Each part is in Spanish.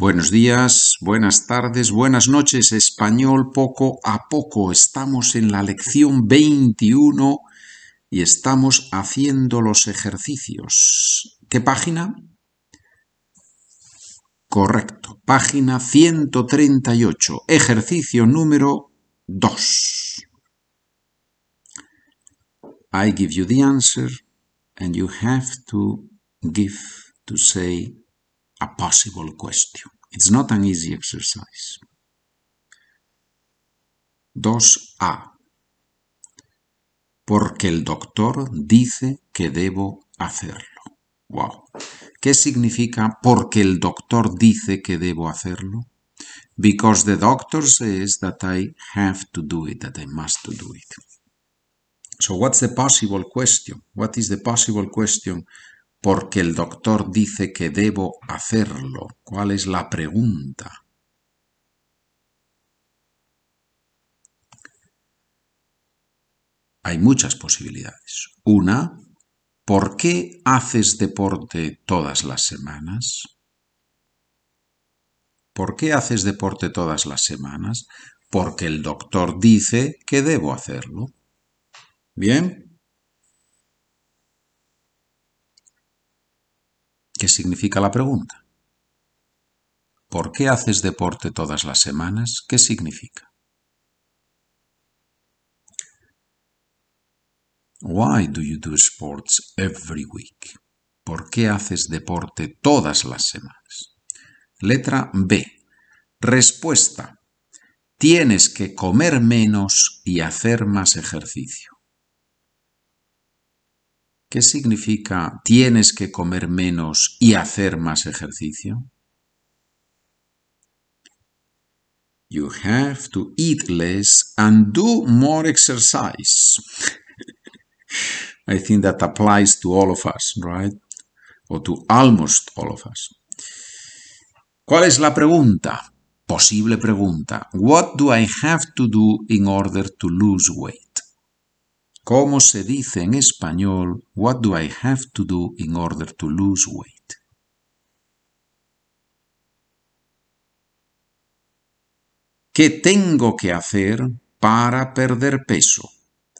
Buenos días, buenas tardes, buenas noches, español poco a poco. Estamos en la lección 21 y estamos haciendo los ejercicios. ¿Qué página? Correcto, página 138, ejercicio número 2. I give you the answer and you have to give, to say a possible question. It's not an easy exercise. 2a. Porque el doctor dice que debo hacerlo. Wow. ¿Qué significa porque el doctor dice que debo hacerlo? Because the doctor says that I have to do it, that I must do it. So what's the possible question? What is the possible question porque el doctor dice que debo hacerlo. ¿Cuál es la pregunta? Hay muchas posibilidades. Una, ¿por qué haces deporte todas las semanas? ¿Por qué haces deporte todas las semanas? Porque el doctor dice que debo hacerlo. Bien, ¿Qué significa la pregunta? ¿Por qué haces deporte todas las semanas? ¿Qué significa? Why do you do sports every week? ¿Por qué haces deporte todas las semanas? Letra B. Respuesta. Tienes que comer menos y hacer más ejercicio. ¿Qué significa tienes que comer menos y hacer más ejercicio? You have to eat less and do more exercise. I think that applies to all of us, right? Or to almost all of us. ¿Cuál es la pregunta? Posible pregunta. What do I have to do in order to lose weight? ¿Cómo se dice en español What do I have to do in order to lose weight? ¿Qué tengo que hacer para perder peso?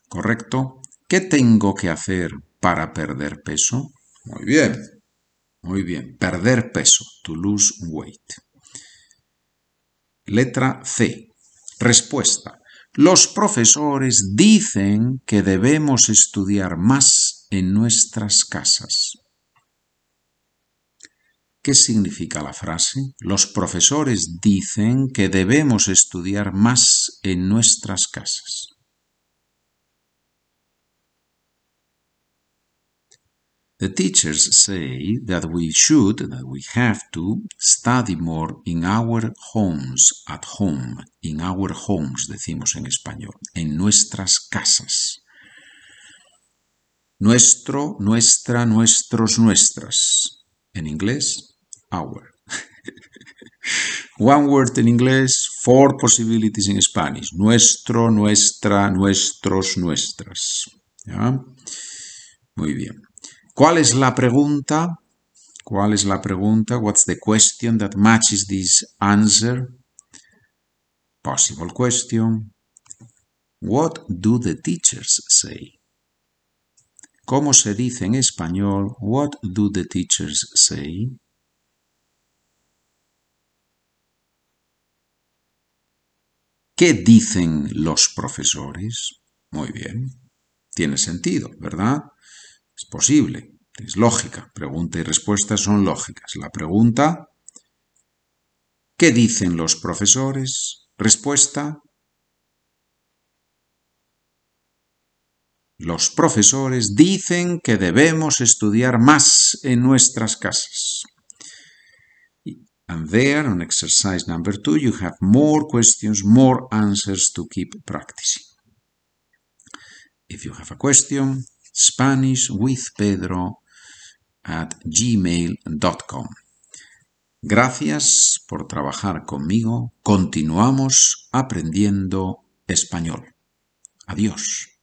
¿Correcto? ¿Qué tengo que hacer para perder peso? Muy bien, muy bien. Perder peso, to lose weight. Letra C. Respuesta. Los profesores dicen que debemos estudiar más en nuestras casas. ¿Qué significa la frase? Los profesores dicen que debemos estudiar más en nuestras casas. The teachers say that we should, that we have to, study more in our homes, at home, in our homes, decimos en español, en nuestras casas. Nuestro, nuestra, nuestros, nuestras. En inglés, our. One word in English, four possibilities in Spanish. Nuestro, nuestra, nuestros, nuestras. Muy bien. ¿Cuál es la pregunta? ¿Cuál es la pregunta? What's the question that matches this answer? Possible question. What do the teachers say? ¿Cómo se dice en español? What do the teachers say? ¿Qué dicen los profesores? Muy bien. Tiene sentido, ¿verdad? Es posible, es lógica. Pregunta y respuesta son lógicas. La pregunta, ¿qué dicen los profesores? Respuesta, los profesores dicen que debemos estudiar más en nuestras casas. And there, on exercise number two, you have more questions, more answers to keep practicing. If you have a question, SpanishWithPedro at gmail.com. Gracias por trabajar conmigo. Continuamos aprendiendo español. Adiós.